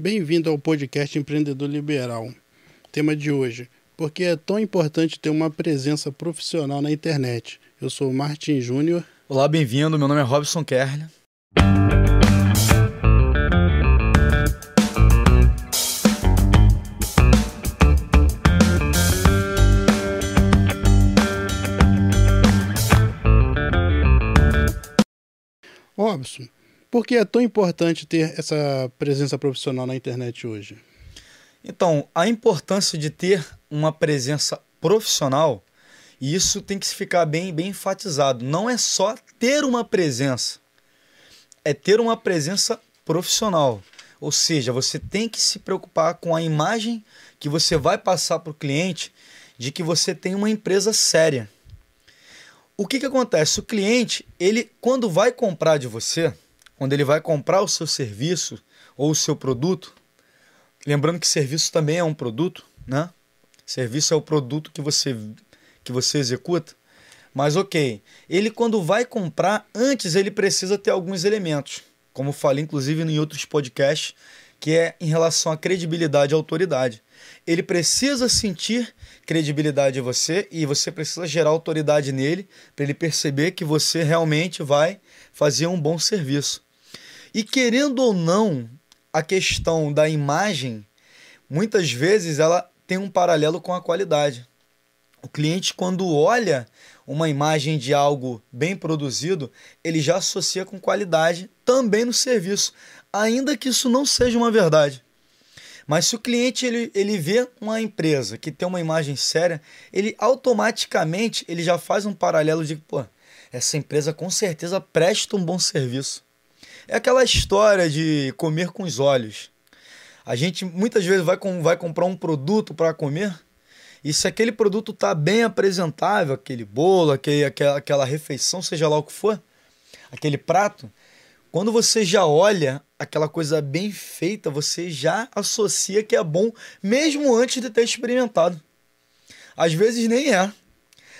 Bem-vindo ao podcast Empreendedor Liberal. Tema de hoje: por que é tão importante ter uma presença profissional na internet? Eu sou o Martin Júnior. Olá, bem-vindo. Meu nome é Robson Kerle. Robson, por que é tão importante ter essa presença profissional na internet hoje? Então, a importância de ter uma presença profissional, e isso tem que ficar bem, bem enfatizado. Não é só ter uma presença, é ter uma presença profissional. Ou seja, você tem que se preocupar com a imagem que você vai passar para o cliente de que você tem uma empresa séria. O que, que acontece? O cliente, ele quando vai comprar de você, quando ele vai comprar o seu serviço ou o seu produto, lembrando que serviço também é um produto, né? Serviço é o produto que você que você executa. Mas ok, ele quando vai comprar, antes ele precisa ter alguns elementos, como falei inclusive em outros podcasts, que é em relação à credibilidade e autoridade. Ele precisa sentir credibilidade em você e você precisa gerar autoridade nele para ele perceber que você realmente vai fazer um bom serviço. E querendo ou não, a questão da imagem, muitas vezes ela tem um paralelo com a qualidade. O cliente, quando olha uma imagem de algo bem produzido, ele já associa com qualidade também no serviço, ainda que isso não seja uma verdade. Mas se o cliente ele, ele vê uma empresa que tem uma imagem séria, ele automaticamente ele já faz um paralelo de, pô, essa empresa com certeza presta um bom serviço. É aquela história de comer com os olhos. A gente muitas vezes vai, com, vai comprar um produto para comer e se aquele produto está bem apresentável, aquele bolo, aquele, aquela, aquela refeição, seja lá o que for, aquele prato, quando você já olha aquela coisa bem feita, você já associa que é bom, mesmo antes de ter experimentado. Às vezes nem é.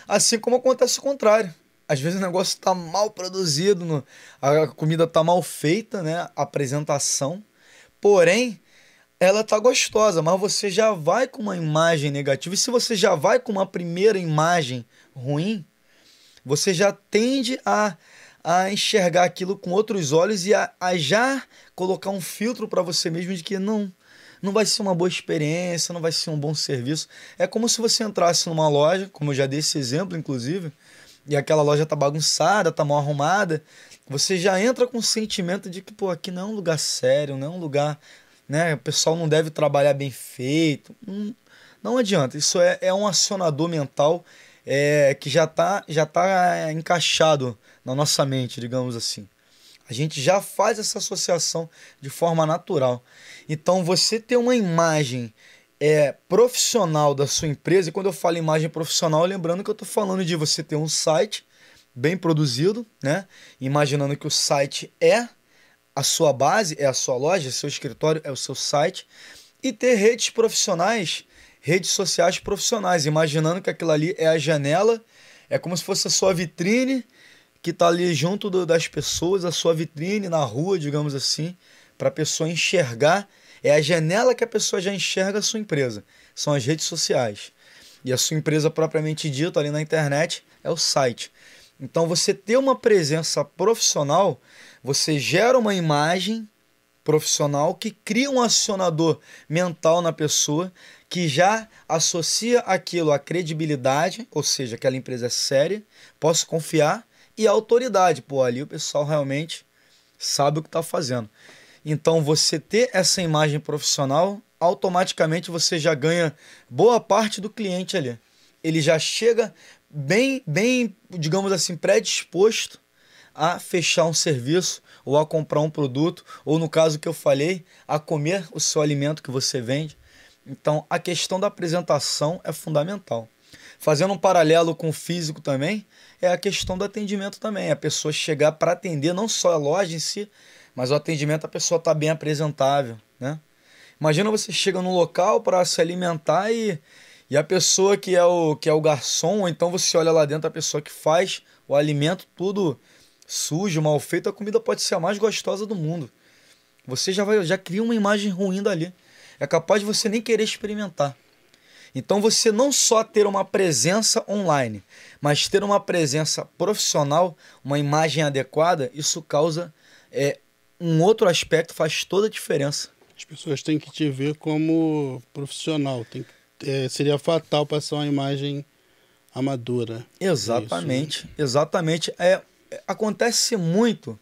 Assim como acontece o contrário. Às vezes o negócio está mal produzido, a comida está mal feita, né? A apresentação. Porém, ela tá gostosa, mas você já vai com uma imagem negativa. E se você já vai com uma primeira imagem ruim, você já tende a, a enxergar aquilo com outros olhos e a, a já colocar um filtro para você mesmo de que não, não vai ser uma boa experiência, não vai ser um bom serviço. É como se você entrasse numa loja, como eu já dei esse exemplo, inclusive, e aquela loja tá bagunçada, tá mal arrumada, você já entra com o sentimento de que, pô, aqui não é um lugar sério, não é um lugar, né? O pessoal não deve trabalhar bem feito. Não, não adianta. Isso é, é um acionador mental é, que já tá, já tá encaixado na nossa mente, digamos assim. A gente já faz essa associação de forma natural. Então, você ter uma imagem é, profissional da sua empresa, e quando eu falo imagem profissional, lembrando que eu estou falando de você ter um site bem produzido, né? Imaginando que o site é a sua base, é a sua loja, seu escritório é o seu site, e ter redes profissionais, redes sociais profissionais, imaginando que aquilo ali é a janela, é como se fosse a sua vitrine que está ali junto do, das pessoas, a sua vitrine na rua, digamos assim, para a pessoa enxergar é a janela que a pessoa já enxerga a sua empresa. São as redes sociais. E a sua empresa propriamente dita ali na internet é o site. Então você ter uma presença profissional, você gera uma imagem profissional que cria um acionador mental na pessoa que já associa aquilo à credibilidade, ou seja, aquela empresa é séria, posso confiar, e a autoridade. Pô, ali o pessoal realmente sabe o que está fazendo. Então, você ter essa imagem profissional, automaticamente você já ganha boa parte do cliente ali. Ele já chega bem, bem, digamos assim, predisposto a fechar um serviço ou a comprar um produto, ou no caso que eu falei, a comer o seu alimento que você vende. Então, a questão da apresentação é fundamental. Fazendo um paralelo com o físico também, é a questão do atendimento também. A pessoa chegar para atender não só a loja em si, mas o atendimento a pessoa está bem apresentável, né? Imagina você chega num local para se alimentar e, e a pessoa que é o que é o garçom, ou então você olha lá dentro a pessoa que faz o alimento tudo sujo, mal feito, a comida pode ser a mais gostosa do mundo. Você já, vai, já cria uma imagem ruim dali. É capaz de você nem querer experimentar. Então você não só ter uma presença online, mas ter uma presença profissional, uma imagem adequada, isso causa é, um outro aspecto, faz toda a diferença. As pessoas têm que te ver como profissional. Tem, é, seria fatal passar uma imagem amadora. Exatamente, isso. exatamente. É, acontece muito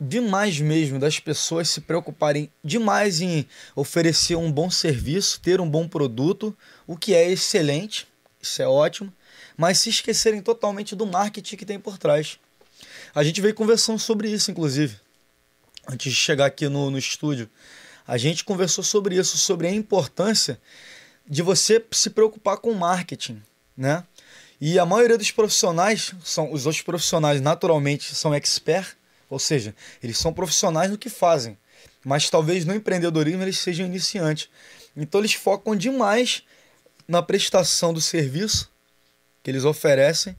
demais mesmo das pessoas se preocuparem demais em oferecer um bom serviço, ter um bom produto, o que é excelente, isso é ótimo, mas se esquecerem totalmente do marketing que tem por trás. A gente veio conversando sobre isso, inclusive, antes de chegar aqui no, no estúdio. A gente conversou sobre isso, sobre a importância de você se preocupar com marketing, né? E a maioria dos profissionais, são os outros profissionais naturalmente são expert, ou seja, eles são profissionais no que fazem, mas talvez no empreendedorismo eles sejam iniciantes. Então eles focam demais na prestação do serviço que eles oferecem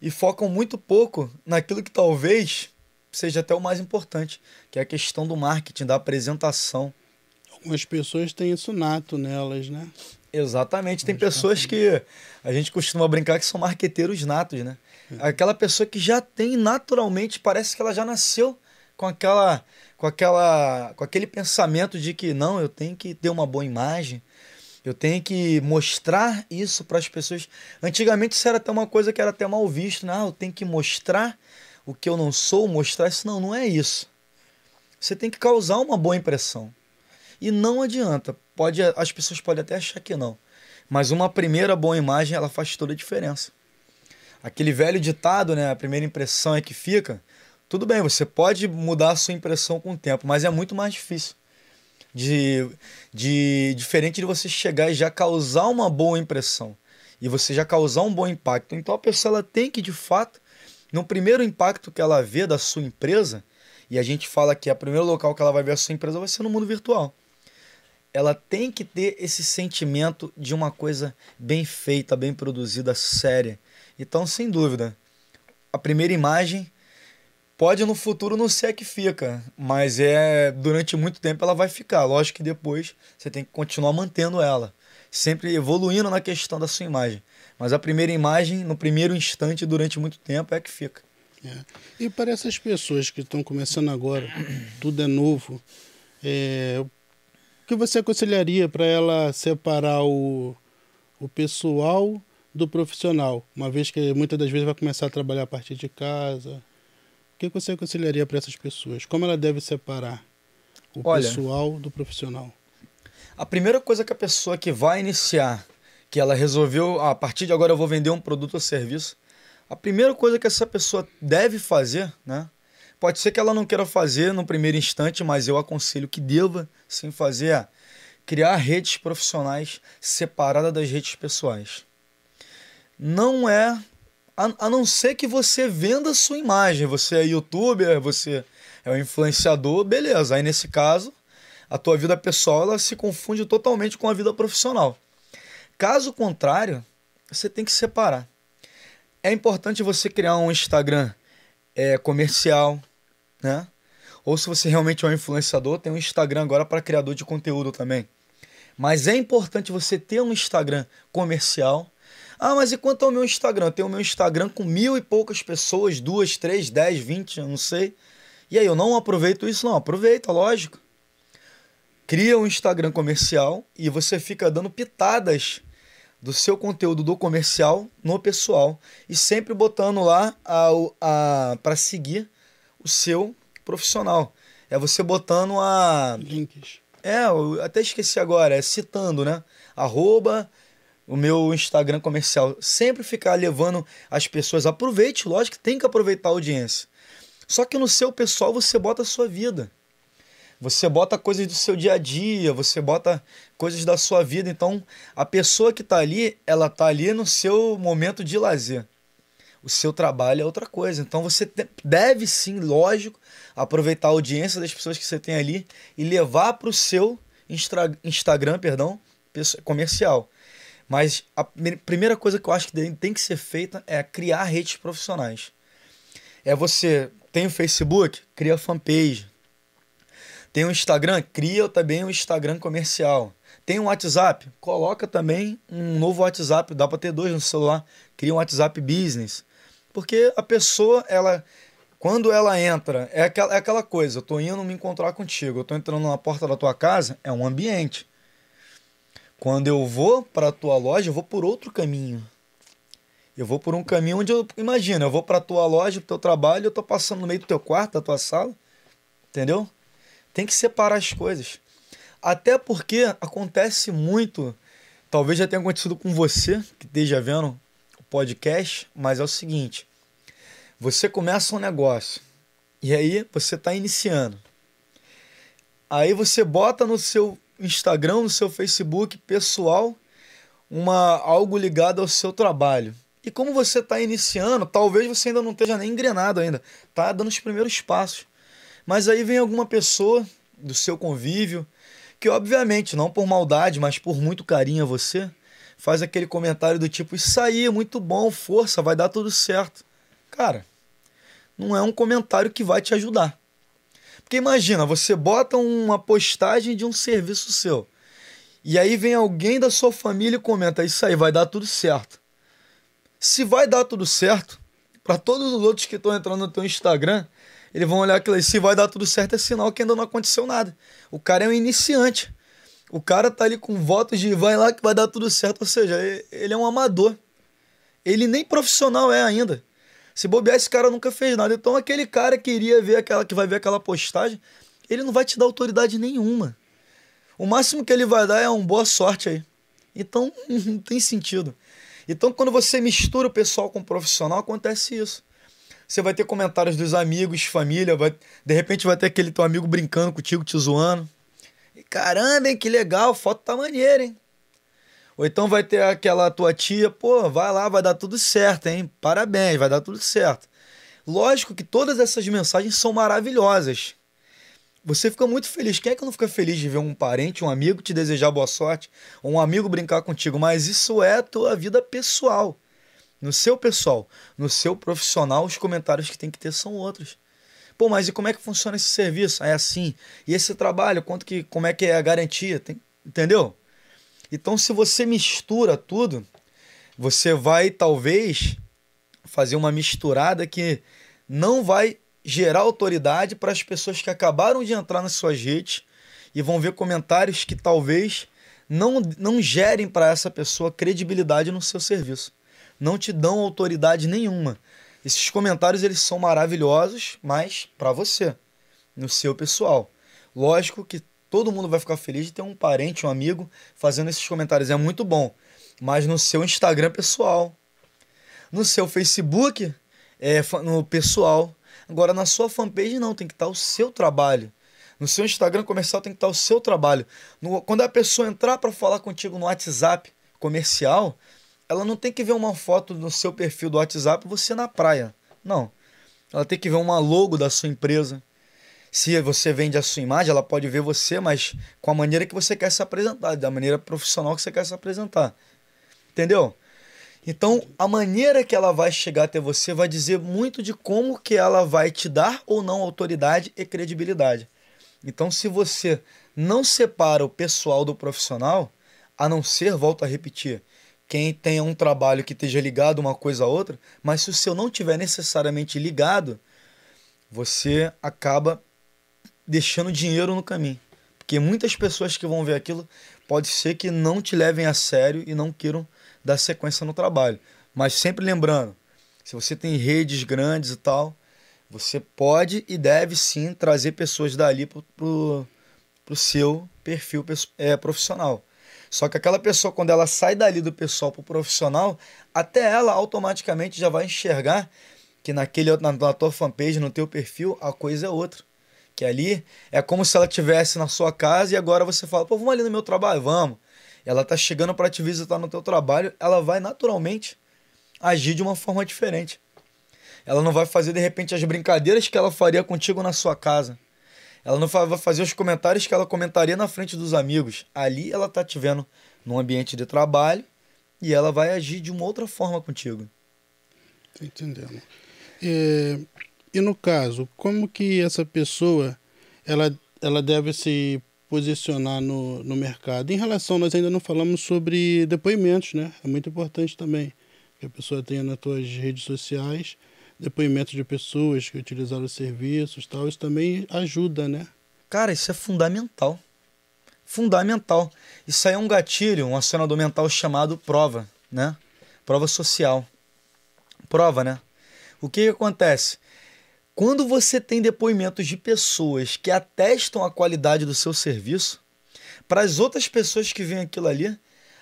e focam muito pouco naquilo que talvez seja até o mais importante, que é a questão do marketing, da apresentação. Algumas pessoas têm isso nato nelas, né? Exatamente. Tem pessoas que a gente costuma brincar que são marqueteiros natos, né? É. Aquela pessoa que já tem naturalmente, parece que ela já nasceu com aquela com aquela com aquele pensamento de que não, eu tenho que ter uma boa imagem. Eu tenho que mostrar isso para as pessoas. Antigamente isso era até uma coisa que era até mal visto, né? Ah, eu tenho que mostrar o que eu não sou, mostrar isso não, não é isso. Você tem que causar uma boa impressão. E não adianta. Pode, as pessoas podem até achar que não. Mas uma primeira boa imagem, ela faz toda a diferença. Aquele velho ditado, né? A primeira impressão é que fica. Tudo bem, você pode mudar a sua impressão com o tempo, mas é muito mais difícil. De, de diferente de você chegar e já causar uma boa impressão e você já causar um bom impacto. Então a pessoa ela tem que de fato, no primeiro impacto que ela vê da sua empresa, e a gente fala que é o primeiro local que ela vai ver a sua empresa vai ser no mundo virtual ela tem que ter esse sentimento de uma coisa bem feita, bem produzida, séria. Então, sem dúvida, a primeira imagem pode no futuro não ser que fica, mas é durante muito tempo ela vai ficar. Lógico que depois você tem que continuar mantendo ela, sempre evoluindo na questão da sua imagem. Mas a primeira imagem, no primeiro instante, durante muito tempo, é a que fica. É. E para essas pessoas que estão começando agora, tudo é novo, é, que você aconselharia para ela separar o, o pessoal do profissional, uma vez que muitas das vezes vai começar a trabalhar a partir de casa? O que você aconselharia para essas pessoas? Como ela deve separar o Olha, pessoal do profissional? A primeira coisa que a pessoa que vai iniciar, que ela resolveu, ah, a partir de agora eu vou vender um produto ou serviço, a primeira coisa que essa pessoa deve fazer, né, Pode ser que ela não queira fazer no primeiro instante, mas eu aconselho que deva sim fazer é criar redes profissionais separadas das redes pessoais. Não é a, a não ser que você venda sua imagem, você é youtuber, você é um influenciador, beleza. Aí nesse caso, a tua vida pessoal ela se confunde totalmente com a vida profissional. Caso contrário, você tem que separar. É importante você criar um Instagram é, comercial, né? Ou se você realmente é um influenciador, tem um Instagram agora para criador de conteúdo também. Mas é importante você ter um Instagram comercial. Ah, mas e quanto ao meu Instagram? Eu tenho o meu Instagram com mil e poucas pessoas, duas, três, dez, vinte, eu não sei. E aí, eu não aproveito isso? Não, aproveita, lógico. Cria um Instagram comercial e você fica dando pitadas do seu conteúdo do comercial no pessoal e sempre botando lá a, a, para seguir o seu profissional. É você botando a. Links. É, eu até esqueci agora, é citando, né? Arroba o meu Instagram comercial. Sempre ficar levando as pessoas. Aproveite, lógico que tem que aproveitar a audiência. Só que no seu pessoal você bota a sua vida. Você bota coisas do seu dia a dia, você bota coisas da sua vida. Então, a pessoa que está ali, ela está ali no seu momento de lazer o seu trabalho é outra coisa. Então você deve sim, lógico, aproveitar a audiência das pessoas que você tem ali e levar para o seu Instagram, perdão, comercial. Mas a primeira coisa que eu acho que tem que ser feita é criar redes profissionais. É você tem o Facebook, cria fanpage. Tem um Instagram, cria também um Instagram comercial. Tem um WhatsApp, coloca também um novo WhatsApp, dá para ter dois no celular, cria um WhatsApp Business. Porque a pessoa, ela quando ela entra, é aquela, é aquela coisa, eu tô indo me encontrar contigo, eu tô entrando na porta da tua casa, é um ambiente. Quando eu vou para a tua loja, eu vou por outro caminho. Eu vou por um caminho onde eu. Imagina, eu vou para a tua loja, pro teu trabalho, eu tô passando no meio do teu quarto, da tua sala. Entendeu? Tem que separar as coisas. Até porque acontece muito, talvez já tenha acontecido com você, que esteja vendo o podcast, mas é o seguinte: você começa um negócio e aí você está iniciando. Aí você bota no seu Instagram, no seu Facebook pessoal, uma algo ligado ao seu trabalho. E como você está iniciando, talvez você ainda não esteja nem engrenado ainda, tá dando os primeiros passos. Mas aí vem alguma pessoa do seu convívio, que obviamente, não por maldade, mas por muito carinho a você, faz aquele comentário do tipo: Isso aí é muito bom, força, vai dar tudo certo. Cara, não é um comentário que vai te ajudar. Porque imagina, você bota uma postagem de um serviço seu. E aí vem alguém da sua família e comenta: Isso aí vai dar tudo certo. Se vai dar tudo certo, para todos os outros que estão entrando no teu Instagram, eles vão olhar aquilo aí. Se vai dar tudo certo, é sinal que ainda não aconteceu nada. O cara é um iniciante. O cara tá ali com votos de vai lá que vai dar tudo certo. Ou seja, ele é um amador. Ele nem profissional é ainda. Se bobear, esse cara nunca fez nada. Então aquele cara que iria ver aquela, que vai ver aquela postagem, ele não vai te dar autoridade nenhuma. O máximo que ele vai dar é um boa sorte aí. Então não tem sentido. Então, quando você mistura o pessoal com o profissional, acontece isso. Você vai ter comentários dos amigos, família, vai, de repente vai ter aquele teu amigo brincando contigo, te zoando. E, caramba, hein, que legal, foto tá maneira, hein? Ou então vai ter aquela tua tia, pô, vai lá, vai dar tudo certo, hein? Parabéns, vai dar tudo certo. Lógico que todas essas mensagens são maravilhosas. Você fica muito feliz. Quem é que não fica feliz de ver um parente, um amigo te desejar boa sorte, ou um amigo brincar contigo? Mas isso é a tua vida pessoal. No seu pessoal, no seu profissional, os comentários que tem que ter são outros. Pô, mas e como é que funciona esse serviço? É assim. E esse trabalho, quanto que, como é que é a garantia? Tem, entendeu? Então, se você mistura tudo, você vai talvez fazer uma misturada que não vai gerar autoridade para as pessoas que acabaram de entrar nas suas redes e vão ver comentários que talvez não, não gerem para essa pessoa credibilidade no seu serviço. Não te dão autoridade nenhuma. Esses comentários eles são maravilhosos, mas para você, no seu pessoal. Lógico que todo mundo vai ficar feliz de ter um parente, um amigo fazendo esses comentários. É muito bom. Mas no seu Instagram pessoal, no seu Facebook, é, no pessoal, Agora, na sua fanpage, não, tem que estar o seu trabalho. No seu Instagram comercial tem que estar o seu trabalho. No, quando a pessoa entrar para falar contigo no WhatsApp comercial, ela não tem que ver uma foto no seu perfil do WhatsApp você na praia. Não. Ela tem que ver uma logo da sua empresa. Se você vende a sua imagem, ela pode ver você, mas com a maneira que você quer se apresentar, da maneira profissional que você quer se apresentar. Entendeu? Então, a maneira que ela vai chegar até você vai dizer muito de como que ela vai te dar ou não autoridade e credibilidade. Então, se você não separa o pessoal do profissional, a não ser, volto a repetir, quem tenha um trabalho que esteja ligado uma coisa a outra, mas se o seu não tiver necessariamente ligado, você acaba deixando dinheiro no caminho. Porque muitas pessoas que vão ver aquilo pode ser que não te levem a sério e não queiram dar sequência no trabalho. Mas sempre lembrando, se você tem redes grandes e tal, você pode e deve sim trazer pessoas dali para o seu perfil é, profissional. Só que aquela pessoa, quando ela sai dali do pessoal para o profissional, até ela automaticamente já vai enxergar que naquele na, na tua fanpage, no teu perfil, a coisa é outra. Que ali é como se ela tivesse na sua casa e agora você fala, pô, vamos ali no meu trabalho, vamos ela tá chegando para te visitar no teu trabalho, ela vai naturalmente agir de uma forma diferente. Ela não vai fazer de repente as brincadeiras que ela faria contigo na sua casa. Ela não vai fazer os comentários que ela comentaria na frente dos amigos. Ali ela tá te vendo num ambiente de trabalho e ela vai agir de uma outra forma contigo. Entendendo. É, e no caso, como que essa pessoa ela ela deve se posicionar no, no mercado. Em relação, nós ainda não falamos sobre depoimentos, né? É muito importante também que a pessoa tenha nas suas redes sociais depoimentos de pessoas que utilizaram os serviços tal. Isso também ajuda, né? Cara, isso é fundamental. Fundamental. Isso aí é um gatilho, um acionador mental chamado prova, né? Prova social. Prova, né? O que, que acontece? Quando você tem depoimentos de pessoas que atestam a qualidade do seu serviço, para as outras pessoas que veem aquilo ali,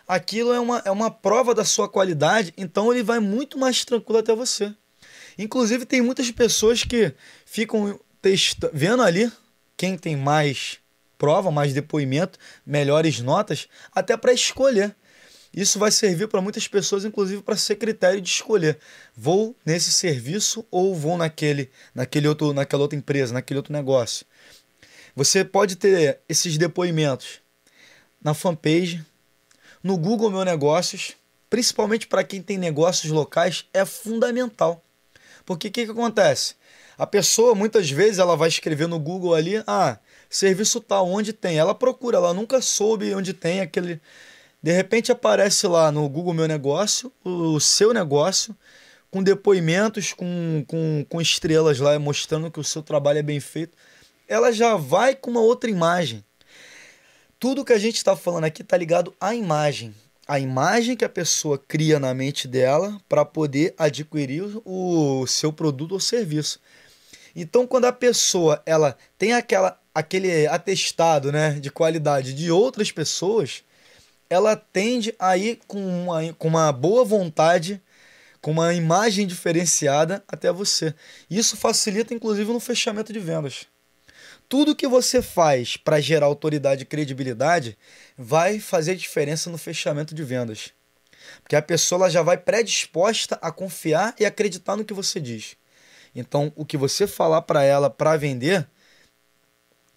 aquilo é uma, é uma prova da sua qualidade, então ele vai muito mais tranquilo até você. Inclusive, tem muitas pessoas que ficam vendo ali quem tem mais prova, mais depoimento, melhores notas, até para escolher. Isso vai servir para muitas pessoas, inclusive para ser critério de escolher. Vou nesse serviço ou vou naquele, naquele outro, naquela outra empresa, naquele outro negócio. Você pode ter esses depoimentos na fanpage, no Google Meu Negócios, principalmente para quem tem negócios locais, é fundamental. Porque o que, que acontece? A pessoa, muitas vezes, ela vai escrever no Google ali, ah, serviço tal, onde tem? Ela procura, ela nunca soube onde tem aquele. De repente aparece lá no Google Meu Negócio, o seu negócio, com depoimentos, com, com, com estrelas lá, mostrando que o seu trabalho é bem feito. Ela já vai com uma outra imagem. Tudo que a gente está falando aqui está ligado à imagem a imagem que a pessoa cria na mente dela para poder adquirir o seu produto ou serviço. Então, quando a pessoa ela tem aquela, aquele atestado né, de qualidade de outras pessoas, ela tende a ir com uma, com uma boa vontade, com uma imagem diferenciada até você. Isso facilita, inclusive, no fechamento de vendas tudo que você faz para gerar autoridade e credibilidade vai fazer diferença no fechamento de vendas. Porque a pessoa já vai predisposta a confiar e acreditar no que você diz. Então, o que você falar para ela para vender,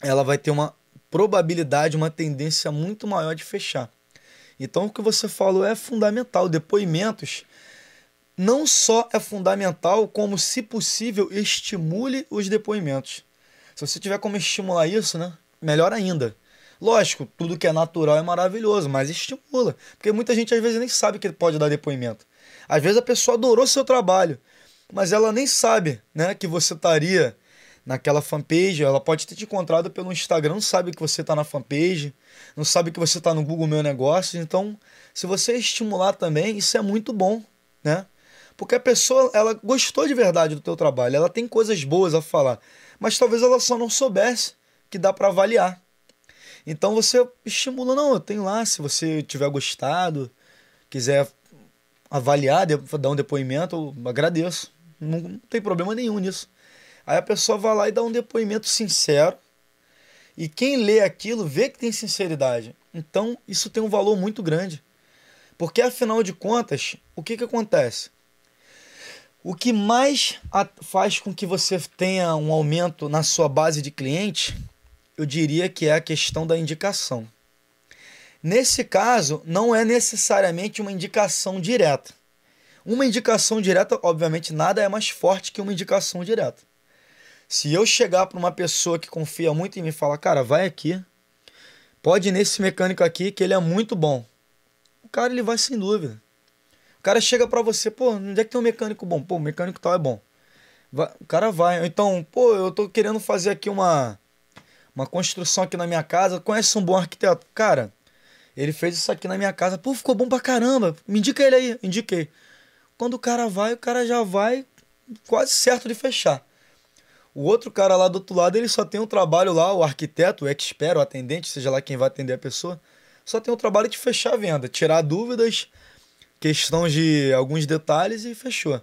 ela vai ter uma probabilidade, uma tendência muito maior de fechar. Então, o que você falou é fundamental. Depoimentos não só é fundamental, como, se possível, estimule os depoimentos. Se você tiver como estimular isso, né? Melhor ainda. Lógico, tudo que é natural é maravilhoso, mas estimula. Porque muita gente às vezes nem sabe que pode dar depoimento. Às vezes a pessoa adorou seu trabalho, mas ela nem sabe né, que você estaria naquela fanpage. Ela pode ter te encontrado pelo Instagram, não sabe que você está na fanpage, não sabe que você está no Google Meu Negócio. Então, se você estimular também, isso é muito bom, né? Porque a pessoa, ela gostou de verdade do teu trabalho, ela tem coisas boas a falar mas talvez ela só não soubesse que dá para avaliar. Então você estimula, não, eu tenho lá, se você tiver gostado, quiser avaliar, dar um depoimento, eu agradeço. Não, não tem problema nenhum nisso. Aí a pessoa vai lá e dá um depoimento sincero. E quem lê aquilo vê que tem sinceridade. Então isso tem um valor muito grande. Porque afinal de contas, o que, que acontece? O que mais faz com que você tenha um aumento na sua base de clientes, eu diria que é a questão da indicação. Nesse caso, não é necessariamente uma indicação direta. Uma indicação direta, obviamente, nada é mais forte que uma indicação direta. Se eu chegar para uma pessoa que confia muito em mim e falar, cara, vai aqui, pode ir nesse mecânico aqui que ele é muito bom. O cara ele vai sem dúvida. O cara chega para você, pô, onde é que tem um mecânico bom? Pô, o mecânico tal é bom. Vai, o cara vai. Então, pô, eu tô querendo fazer aqui uma, uma construção aqui na minha casa. Conhece um bom arquiteto? Cara, ele fez isso aqui na minha casa. Pô, ficou bom pra caramba. Me indica ele aí. Indiquei. Quando o cara vai, o cara já vai quase certo de fechar. O outro cara lá do outro lado, ele só tem um trabalho lá, o arquiteto, o expert, o atendente, seja lá quem vai atender a pessoa, só tem o trabalho de fechar a venda, tirar dúvidas, questão de alguns detalhes e fechou.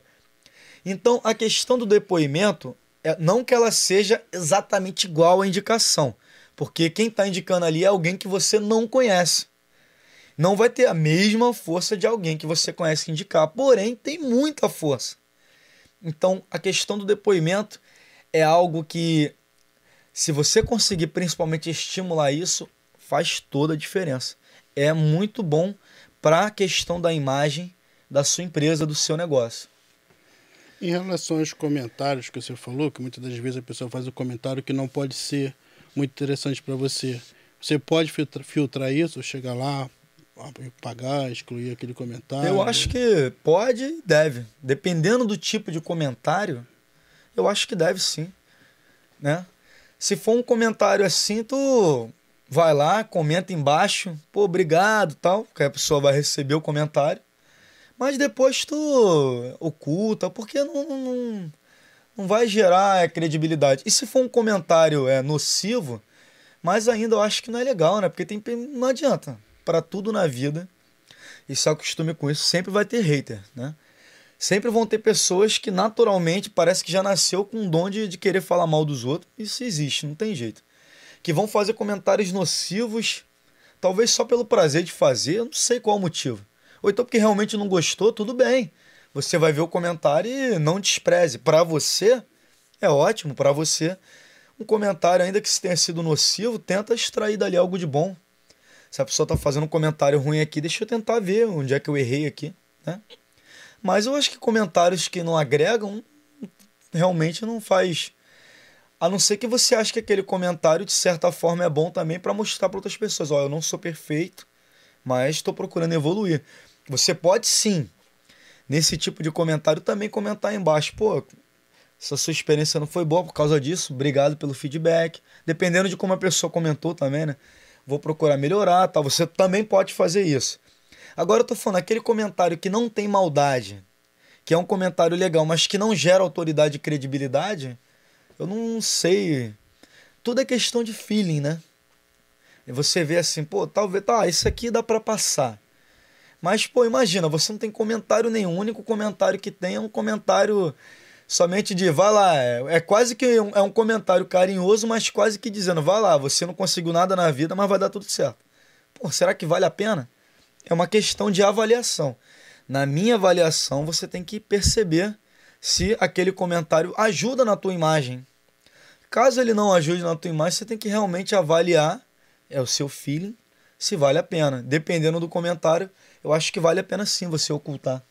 Então, a questão do depoimento, é, não que ela seja exatamente igual à indicação, porque quem está indicando ali é alguém que você não conhece. Não vai ter a mesma força de alguém que você conhece indicar, porém tem muita força. Então, a questão do depoimento é algo que, se você conseguir principalmente estimular isso, faz toda a diferença. É muito bom para a questão da imagem da sua empresa, do seu negócio. Em relação aos comentários que você falou, que muitas das vezes a pessoa faz um comentário que não pode ser muito interessante para você. Você pode filtrar, filtrar isso, chegar lá, pagar, excluir aquele comentário? Eu acho que pode e deve. Dependendo do tipo de comentário, eu acho que deve sim. Né? Se for um comentário assim, tu vai lá, comenta embaixo, pô, obrigado tal, que a pessoa vai receber o comentário. Mas depois tu oculta, porque não, não, não vai gerar credibilidade. E se for um comentário é, nocivo, mas ainda eu acho que não é legal, né? Porque tem, não adianta para tudo na vida. E se acostume com isso, sempre vai ter hater, né? Sempre vão ter pessoas que naturalmente parece que já nasceu com um dom de, de querer falar mal dos outros. Isso existe, não tem jeito. Que vão fazer comentários nocivos, talvez só pelo prazer de fazer, eu não sei qual o motivo. Ou então porque realmente não gostou, tudo bem. Você vai ver o comentário e não despreze. Para você, é ótimo, para você. Um comentário, ainda que tenha sido nocivo, tenta extrair dali algo de bom. Se a pessoa está fazendo um comentário ruim aqui, deixa eu tentar ver onde é que eu errei aqui, né? Mas eu acho que comentários que não agregam realmente não faz. A não ser que você ache que aquele comentário, de certa forma, é bom também para mostrar para outras pessoas: ó, eu não sou perfeito, mas estou procurando evoluir. Você pode sim, nesse tipo de comentário, também comentar embaixo: pô, essa sua experiência não foi boa por causa disso, obrigado pelo feedback. Dependendo de como a pessoa comentou também, né? vou procurar melhorar, tal. Você também pode fazer isso. Agora eu tô falando aquele comentário que não tem maldade, que é um comentário legal, mas que não gera autoridade e credibilidade, eu não sei. Tudo é questão de feeling, né? E você vê assim, pô, talvez, tá, isso aqui dá para passar. Mas, pô, imagina, você não tem comentário nenhum. O único comentário que tem é um comentário somente de vá lá. É, é quase que um, é um comentário carinhoso, mas quase que dizendo, vá lá, você não conseguiu nada na vida, mas vai dar tudo certo. Pô, será que vale a pena? É uma questão de avaliação. Na minha avaliação, você tem que perceber se aquele comentário ajuda na tua imagem. Caso ele não ajude na tua imagem, você tem que realmente avaliar, é o seu feeling, se vale a pena. Dependendo do comentário, eu acho que vale a pena sim você ocultar.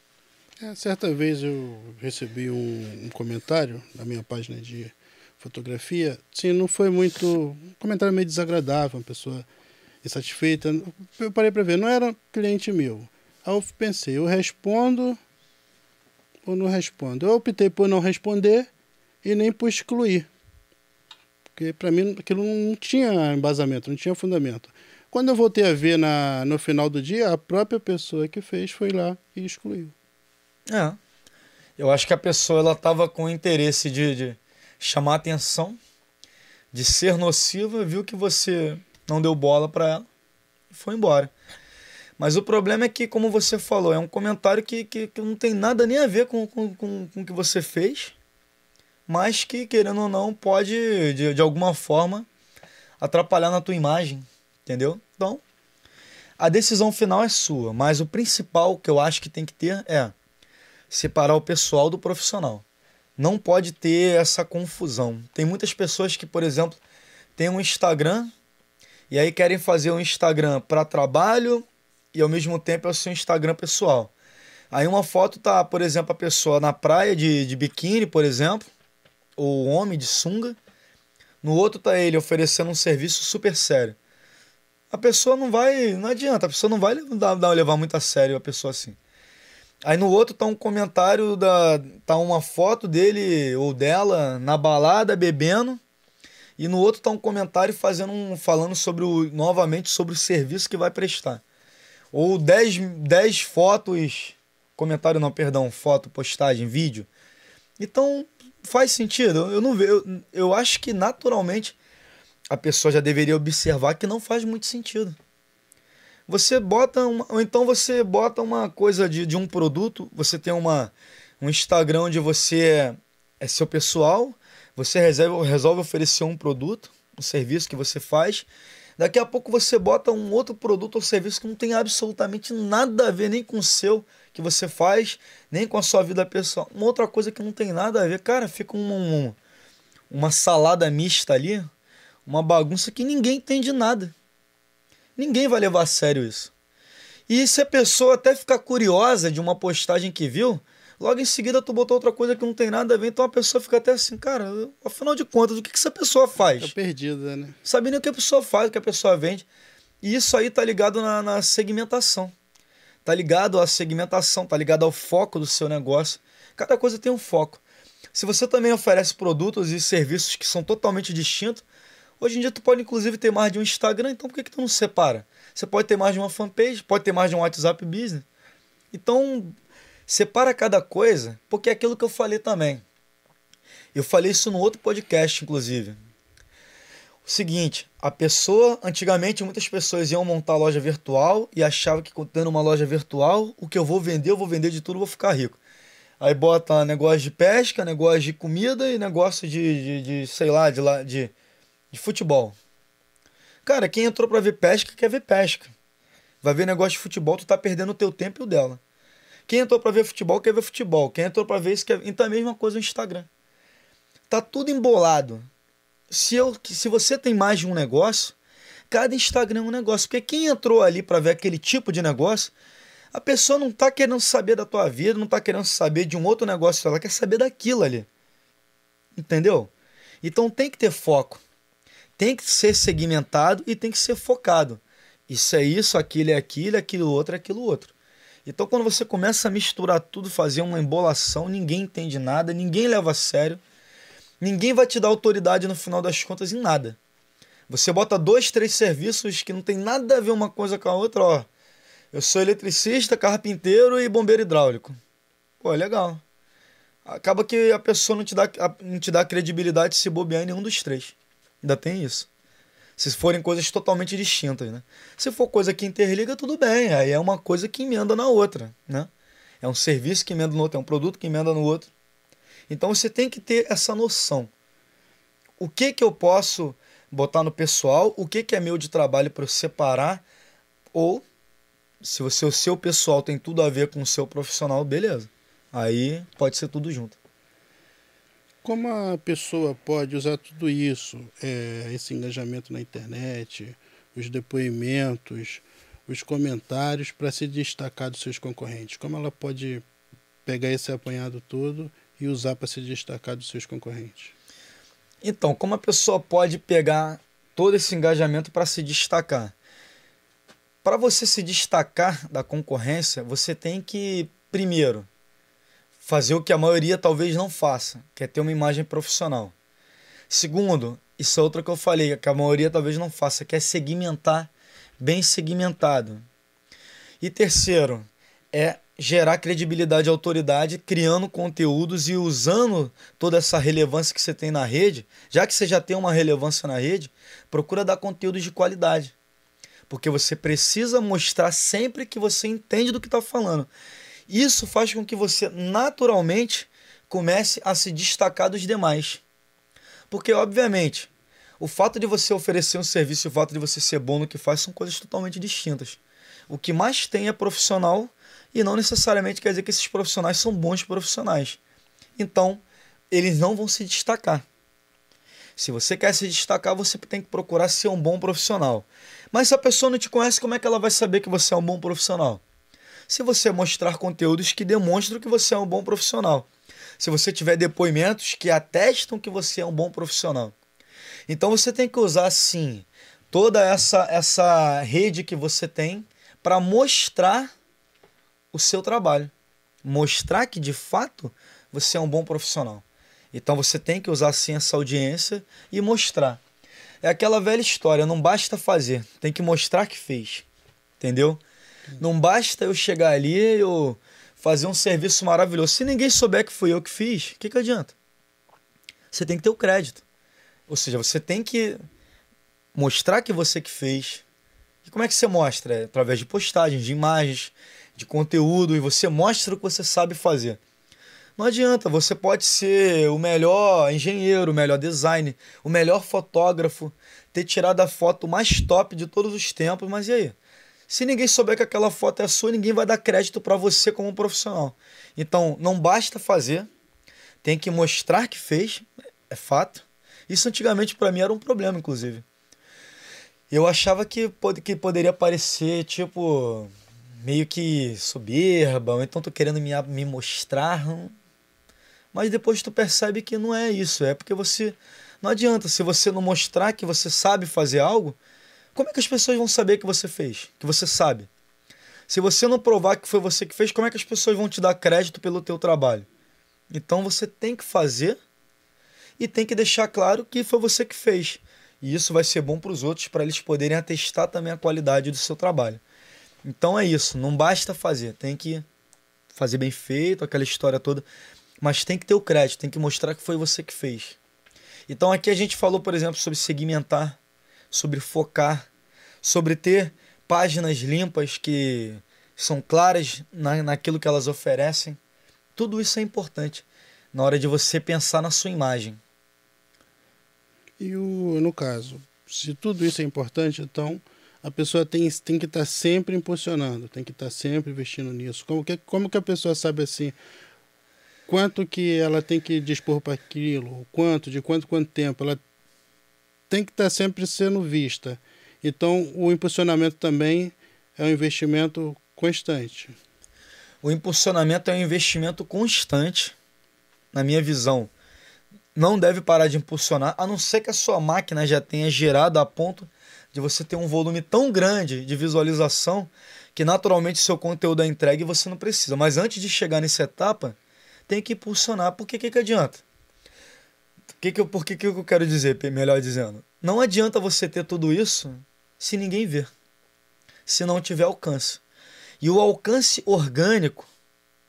É, certa vez eu recebi um, um, comentário na minha página de fotografia. Sim, não foi muito. Um comentário meio desagradável, uma pessoa insatisfeita. Eu parei para ver, não era cliente meu. Aí eu pensei, eu respondo ou não respondo? Eu optei por não responder e nem por excluir. Porque para mim aquilo não tinha embasamento, não tinha fundamento. Quando eu voltei a ver na, no final do dia, a própria pessoa que fez foi lá e excluiu. É. Eu acho que a pessoa ela estava com interesse de, de chamar atenção, de ser nociva, viu que você não deu bola para ela e foi embora. Mas o problema é que, como você falou, é um comentário que, que, que não tem nada nem a ver com, com, com, com o que você fez, mas que, querendo ou não, pode, de, de alguma forma, atrapalhar na tua imagem, entendeu? Então, a decisão final é sua, mas o principal que eu acho que tem que ter é separar o pessoal do profissional. Não pode ter essa confusão. Tem muitas pessoas que, por exemplo, têm um Instagram e aí querem fazer um Instagram para trabalho e ao mesmo tempo é o seu Instagram pessoal. Aí uma foto tá, por exemplo, a pessoa na praia de, de biquíni, por exemplo, ou homem de sunga. No outro tá ele oferecendo um serviço super sério. A pessoa não vai, não adianta, a pessoa não vai levar, levar muito a sério a pessoa assim. Aí no outro tá um comentário da tá uma foto dele ou dela na balada bebendo e no outro tá um comentário fazendo um falando sobre o novamente sobre o serviço que vai prestar. Ou 10 10 fotos, comentário não, perdão, foto, postagem, vídeo. Então faz sentido. Eu não vejo, eu, eu acho que naturalmente a pessoa já deveria observar que não faz muito sentido. Você bota uma, ou então você bota uma coisa de, de um produto, você tem uma, um Instagram onde você é seu pessoal, você resolve, resolve oferecer um produto, um serviço que você faz. Daqui a pouco você bota um outro produto ou serviço que não tem absolutamente nada a ver nem com o seu que você faz, nem com a sua vida pessoal. Uma outra coisa que não tem nada a ver. Cara, fica uma, uma, uma salada mista ali, uma bagunça que ninguém entende nada. Ninguém vai levar a sério isso. E se a pessoa até ficar curiosa de uma postagem que viu, Logo em seguida tu botou outra coisa que não tem nada a ver, então a pessoa fica até assim, cara, afinal de contas, o que, que essa pessoa faz? Tá perdida, né? Sabe nem o que a pessoa faz, o que a pessoa vende. E isso aí tá ligado na, na segmentação. Tá ligado à segmentação, tá ligado ao foco do seu negócio. Cada coisa tem um foco. Se você também oferece produtos e serviços que são totalmente distintos, hoje em dia tu pode inclusive ter mais de um Instagram, então por que, que tu não separa? Você pode ter mais de uma fanpage, pode ter mais de um WhatsApp Business. Então, separa cada coisa, porque é aquilo que eu falei também. Eu falei isso no outro podcast, inclusive. O seguinte, a pessoa, antigamente muitas pessoas iam montar loja virtual e achavam que tendo uma loja virtual, o que eu vou vender, eu vou vender de tudo, vou ficar rico. Aí bota negócio de pesca, negócio de comida e negócio de, de, de sei lá, de, de, de futebol. Cara, quem entrou para ver pesca quer ver pesca. Vai ver negócio de futebol, tu tá perdendo o teu tempo e o dela. Quem entrou para ver futebol quer ver futebol. Quem entrou para ver isso quer. Então é a mesma coisa no Instagram. Tá tudo embolado. Se, eu, se você tem mais de um negócio, cada Instagram é um negócio. Porque quem entrou ali para ver aquele tipo de negócio a pessoa não está querendo saber da tua vida, não está querendo saber de um outro negócio, ela quer saber daquilo ali. Entendeu? Então tem que ter foco. Tem que ser segmentado e tem que ser focado. Isso é isso, aquilo é aquilo, aquilo outro é aquilo outro. Então quando você começa a misturar tudo, fazer uma embolação, ninguém entende nada, ninguém leva a sério, ninguém vai te dar autoridade no final das contas em nada. Você bota dois, três serviços que não tem nada a ver uma coisa com a outra, ó. Eu sou eletricista, carpinteiro e bombeiro hidráulico. Pô, é legal. Acaba que a pessoa não te dá, não te dá credibilidade se bobear em nenhum dos três. Ainda tem isso. Se forem coisas totalmente distintas, né? Se for coisa que interliga, tudo bem. Aí é uma coisa que emenda na outra, né? É um serviço que emenda no outro, é um produto que emenda no outro. Então você tem que ter essa noção. O que que eu posso botar no pessoal? O que que é meu de trabalho para separar? Ou se você, o seu pessoal tem tudo a ver com o seu profissional, beleza. Aí pode ser tudo junto. Como a pessoa pode usar tudo isso, é, esse engajamento na internet, os depoimentos, os comentários para se destacar dos seus concorrentes? Como ela pode pegar esse apanhado todo e usar para se destacar dos seus concorrentes? Então, como a pessoa pode pegar todo esse engajamento para se destacar? Para você se destacar da concorrência, você tem que, primeiro, fazer o que a maioria talvez não faça, que é ter uma imagem profissional. Segundo, isso é outra que eu falei, que a maioria talvez não faça, que é segmentar bem segmentado. E terceiro, é gerar credibilidade e autoridade, criando conteúdos e usando toda essa relevância que você tem na rede. Já que você já tem uma relevância na rede, procura dar conteúdos de qualidade. Porque você precisa mostrar sempre que você entende do que está falando. Isso faz com que você naturalmente comece a se destacar dos demais. Porque, obviamente, o fato de você oferecer um serviço e o fato de você ser bom no que faz são coisas totalmente distintas. O que mais tem é profissional e não necessariamente quer dizer que esses profissionais são bons profissionais. Então, eles não vão se destacar. Se você quer se destacar, você tem que procurar ser um bom profissional. Mas se a pessoa não te conhece, como é que ela vai saber que você é um bom profissional? Se você mostrar conteúdos que demonstram que você é um bom profissional. Se você tiver depoimentos que atestam que você é um bom profissional. Então você tem que usar sim toda essa essa rede que você tem para mostrar o seu trabalho, mostrar que de fato você é um bom profissional. Então você tem que usar sim essa audiência e mostrar. É aquela velha história, não basta fazer, tem que mostrar que fez. Entendeu? Não basta eu chegar ali e eu fazer um serviço maravilhoso. Se ninguém souber que fui eu que fiz, o que, que adianta? Você tem que ter o crédito. Ou seja, você tem que mostrar que você que fez. E como é que você mostra? É através de postagens, de imagens, de conteúdo, e você mostra o que você sabe fazer. Não adianta, você pode ser o melhor engenheiro, o melhor designer, o melhor fotógrafo, ter tirado a foto mais top de todos os tempos, mas e aí? Se ninguém souber que aquela foto é sua, ninguém vai dar crédito para você como profissional. Então, não basta fazer, tem que mostrar que fez, é fato. Isso antigamente para mim era um problema, inclusive. Eu achava que, que poderia parecer tipo meio que soberba, ou então tô querendo me, me mostrar. Mas depois tu percebe que não é isso, é porque você. Não adianta, se você não mostrar que você sabe fazer algo, como é que as pessoas vão saber que você fez? Que você sabe? Se você não provar que foi você que fez, como é que as pessoas vão te dar crédito pelo teu trabalho? Então você tem que fazer e tem que deixar claro que foi você que fez. E isso vai ser bom para os outros, para eles poderem atestar também a qualidade do seu trabalho. Então é isso, não basta fazer, tem que fazer bem feito, aquela história toda, mas tem que ter o crédito, tem que mostrar que foi você que fez. Então aqui a gente falou, por exemplo, sobre segmentar, sobre focar, sobre ter páginas limpas que são claras na, naquilo que elas oferecem. Tudo isso é importante na hora de você pensar na sua imagem. E o, no caso, se tudo isso é importante, então a pessoa tem, tem que estar tá sempre impulsionando, tem que estar tá sempre investindo nisso. Como que, como que a pessoa sabe assim quanto que ela tem que dispor para aquilo, quanto, de quanto, quanto tempo, ela tem que estar tá sempre sendo vista. Então, o impulsionamento também é um investimento constante. O impulsionamento é um investimento constante, na minha visão. Não deve parar de impulsionar, a não ser que a sua máquina já tenha gerado a ponto de você ter um volume tão grande de visualização que naturalmente seu conteúdo é entregue e você não precisa. Mas antes de chegar nessa etapa, tem que impulsionar. Por que, que, que adianta? Que que eu, por que, que eu quero dizer, melhor dizendo? Não adianta você ter tudo isso se ninguém ver, se não tiver alcance. E o alcance orgânico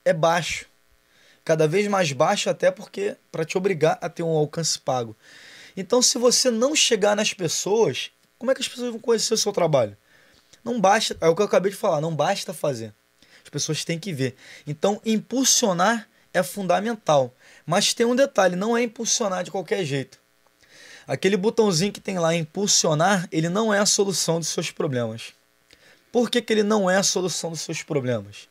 é baixo. Cada vez mais baixo, até porque para te obrigar a ter um alcance pago. Então, se você não chegar nas pessoas, como é que as pessoas vão conhecer o seu trabalho? Não basta, é o que eu acabei de falar, não basta fazer. As pessoas têm que ver. Então, impulsionar é fundamental. Mas tem um detalhe, não é impulsionar de qualquer jeito. Aquele botãozinho que tem lá impulsionar, ele não é a solução dos seus problemas. Por que, que ele não é a solução dos seus problemas?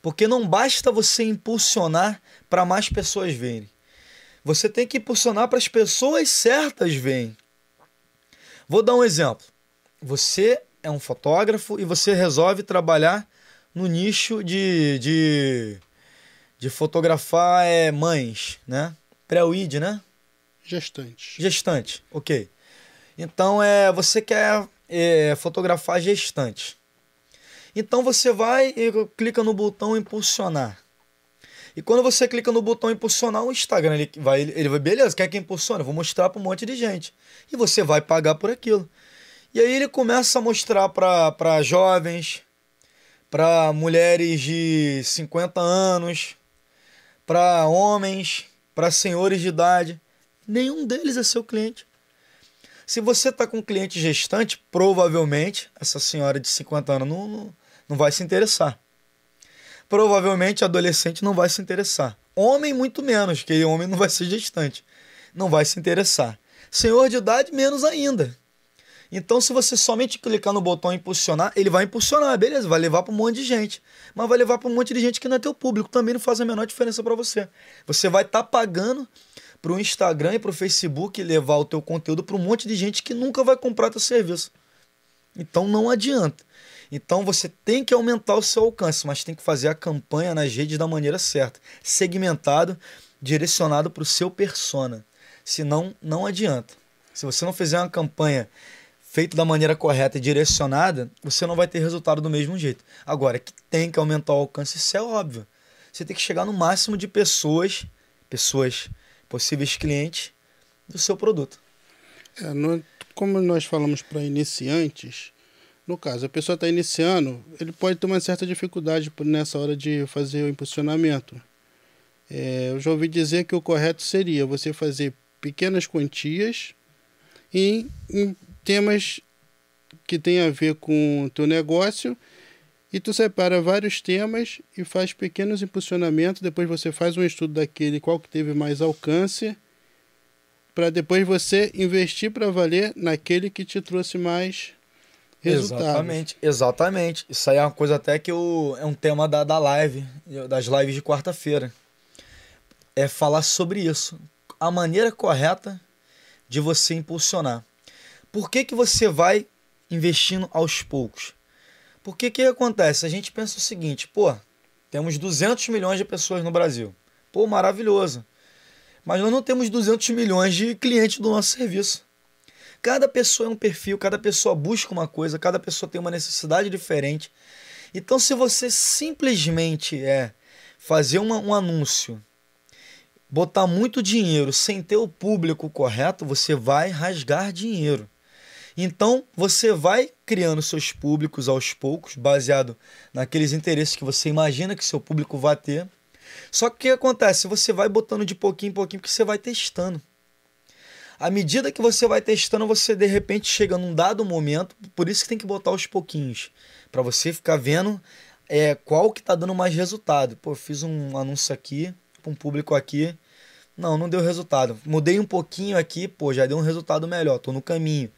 Porque não basta você impulsionar para mais pessoas verem. Você tem que impulsionar para as pessoas certas verem. Vou dar um exemplo. Você é um fotógrafo e você resolve trabalhar no nicho de, de, de fotografar é, mães, né? Pré-WID, né? Gestante. Gestante, ok. Então é, você quer é, fotografar gestante. Então você vai e clica no botão impulsionar. E quando você clica no botão impulsionar, o Instagram ele vai, ele vai, beleza, quer que impulsione? Vou mostrar para um monte de gente. E você vai pagar por aquilo. E aí ele começa a mostrar para jovens, para mulheres de 50 anos, para homens, para senhores de idade. Nenhum deles é seu cliente. Se você está com um cliente gestante, provavelmente essa senhora de 50 anos não, não, não vai se interessar provavelmente adolescente não vai se interessar. Homem, muito menos, que homem não vai ser gestante. Não vai se interessar. Senhor de idade, menos ainda. Então, se você somente clicar no botão impulsionar, ele vai impulsionar, beleza, vai levar para um monte de gente. Mas vai levar para um monte de gente que não é teu público, também não faz a menor diferença para você. Você vai estar tá pagando para o Instagram e para o Facebook levar o teu conteúdo para um monte de gente que nunca vai comprar teu serviço. Então, não adianta. Então você tem que aumentar o seu alcance, mas tem que fazer a campanha nas redes da maneira certa, segmentado, direcionado para o seu persona. Senão, não adianta. Se você não fizer uma campanha feita da maneira correta e direcionada, você não vai ter resultado do mesmo jeito. Agora, que tem que aumentar o alcance, isso é óbvio. Você tem que chegar no máximo de pessoas, pessoas, possíveis clientes do seu produto. É, no, como nós falamos para iniciantes, no caso, a pessoa está iniciando, ele pode ter uma certa dificuldade nessa hora de fazer o impulsionamento. É, eu já ouvi dizer que o correto seria você fazer pequenas quantias em, em temas que tem a ver com o teu negócio e tu separa vários temas e faz pequenos impulsionamentos, depois você faz um estudo daquele qual que teve mais alcance para depois você investir para valer naquele que te trouxe mais resultados. Exatamente, exatamente. Isso aí é uma coisa até que eu, é um tema da, da live, das lives de quarta-feira. É falar sobre isso. A maneira correta de você impulsionar. Por que, que você vai investindo aos poucos? Porque que acontece? A gente pensa o seguinte, pô, temos 200 milhões de pessoas no Brasil. Pô, maravilhoso. Mas nós não temos 200 milhões de clientes do nosso serviço. Cada pessoa é um perfil, cada pessoa busca uma coisa, cada pessoa tem uma necessidade diferente. Então, se você simplesmente é fazer uma, um anúncio, botar muito dinheiro sem ter o público correto, você vai rasgar dinheiro. Então, você vai criando seus públicos aos poucos, baseado naqueles interesses que você imagina que seu público vai ter. Só que o que acontece? Você vai botando de pouquinho em pouquinho, porque você vai testando. À medida que você vai testando, você de repente chega num dado momento, por isso que tem que botar aos pouquinhos, para você ficar vendo é, qual que tá dando mais resultado. Pô, fiz um anúncio aqui, para um público aqui, não, não deu resultado. Mudei um pouquinho aqui, pô, já deu um resultado melhor, tô no caminho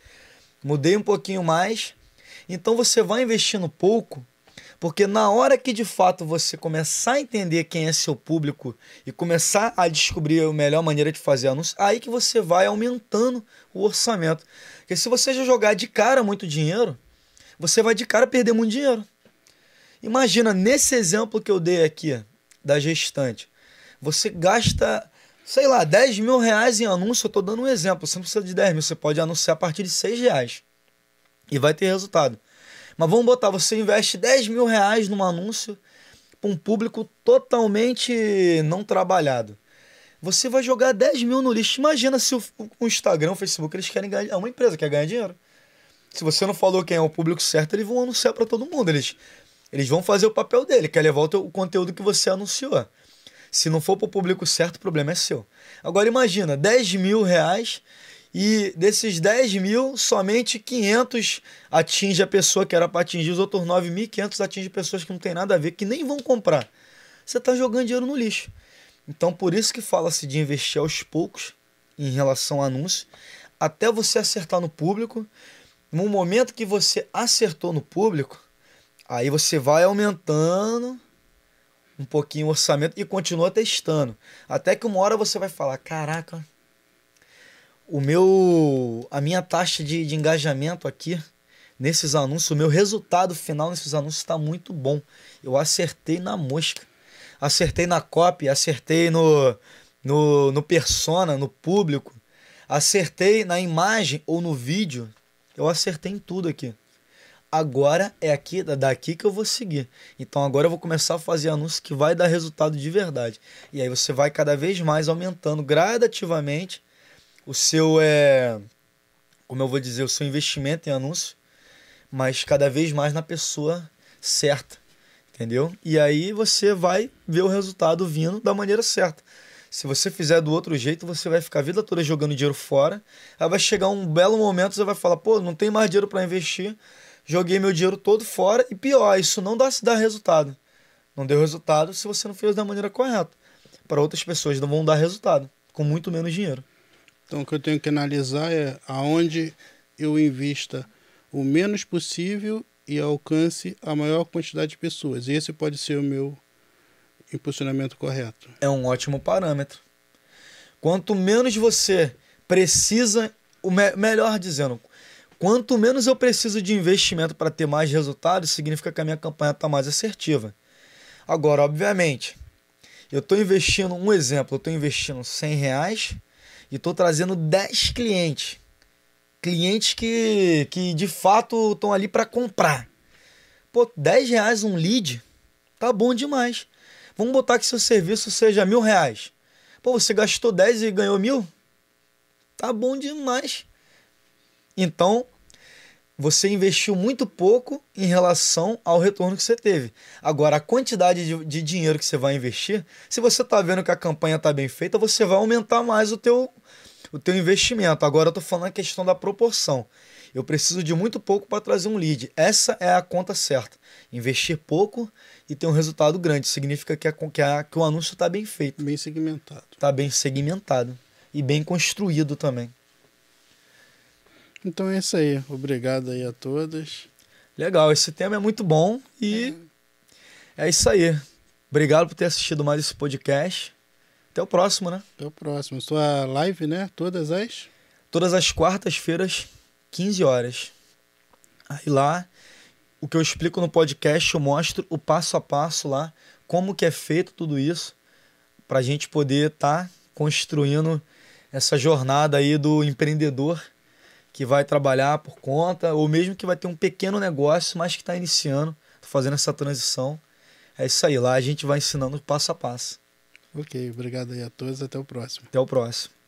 mudei um pouquinho mais. Então você vai investindo pouco, porque na hora que de fato você começar a entender quem é seu público e começar a descobrir a melhor maneira de fazer anúncio, aí que você vai aumentando o orçamento. Porque se você já jogar de cara muito dinheiro, você vai de cara perder muito dinheiro. Imagina, nesse exemplo que eu dei aqui, da gestante, você gasta sei lá, 10 mil reais em anúncio, eu estou dando um exemplo. Você não precisa de 10 mil, você pode anunciar a partir de 6 reais. E vai ter resultado. Mas vamos botar, você investe 10 mil reais num anúncio para um público totalmente não trabalhado. Você vai jogar 10 mil no lixo. Imagina se o, o Instagram, o Facebook, eles querem ganhar. É uma empresa que quer ganhar dinheiro. Se você não falou quem é o público certo, eles vão anunciar para todo mundo. Eles, eles vão fazer o papel dele, quer levar o, teu, o conteúdo que você anunciou. Se não for para o público certo, o problema é seu. Agora imagina, 10 mil reais e desses 10 mil, somente 500 atinge a pessoa que era para atingir, os outros 9.500 atinge pessoas que não tem nada a ver, que nem vão comprar. Você está jogando dinheiro no lixo. Então, por isso que fala-se de investir aos poucos em relação a anúncio, até você acertar no público. No momento que você acertou no público, aí você vai aumentando um pouquinho o orçamento e continua testando. Até que uma hora você vai falar: caraca, o meu. a minha taxa de, de engajamento aqui nesses anúncios, o meu resultado final nesses anúncios está muito bom. Eu acertei na mosca. Acertei na copy, acertei no, no, no persona, no público, acertei na imagem ou no vídeo. Eu acertei em tudo aqui agora é aqui daqui que eu vou seguir. Então agora eu vou começar a fazer anúncio que vai dar resultado de verdade. E aí você vai cada vez mais aumentando gradativamente o seu é como eu vou dizer, o seu investimento em anúncio, mas cada vez mais na pessoa certa, entendeu? E aí você vai ver o resultado vindo da maneira certa. Se você fizer do outro jeito, você vai ficar a vida toda jogando dinheiro fora. Aí vai chegar um belo momento, você vai falar, pô, não tem mais dinheiro para investir joguei meu dinheiro todo fora e pior, isso não dá, dá resultado. Não deu resultado se você não fez da maneira correta. Para outras pessoas não vão dar resultado, com muito menos dinheiro. Então o que eu tenho que analisar é aonde eu invista o menos possível e alcance a maior quantidade de pessoas. Esse pode ser o meu impulsionamento correto. É um ótimo parâmetro. Quanto menos você precisa, o me melhor dizendo, Quanto menos eu preciso de investimento para ter mais resultados, significa que a minha campanha está mais assertiva. Agora, obviamente, eu estou investindo, um exemplo, eu estou investindo 100 reais e estou trazendo 10 clientes. Clientes que, que de fato estão ali para comprar. Pô, 10 reais um lead, tá bom demais. Vamos botar que seu serviço seja mil reais. Pô, você gastou 10 e ganhou mil? Tá bom demais. Então, você investiu muito pouco em relação ao retorno que você teve. Agora, a quantidade de, de dinheiro que você vai investir, se você está vendo que a campanha está bem feita, você vai aumentar mais o teu, o teu investimento. Agora, eu estou falando a questão da proporção. Eu preciso de muito pouco para trazer um lead. Essa é a conta certa. Investir pouco e ter um resultado grande. Significa que, a, que, a, que o anúncio está bem feito. Bem segmentado. Está bem segmentado. E bem construído também. Então é isso aí. Obrigado aí a todas. Legal, esse tema é muito bom e é, é isso aí. Obrigado por ter assistido mais esse podcast. Até o próximo, né? Até o próximo. Sua live, né? Todas as? Todas as quartas-feiras, 15 horas. Aí lá o que eu explico no podcast, eu mostro o passo a passo lá, como que é feito tudo isso, para a gente poder estar tá construindo essa jornada aí do empreendedor que vai trabalhar por conta, ou mesmo que vai ter um pequeno negócio, mas que está iniciando, fazendo essa transição. É isso aí, lá a gente vai ensinando passo a passo. Ok, obrigado aí a todos, até o próximo. Até o próximo.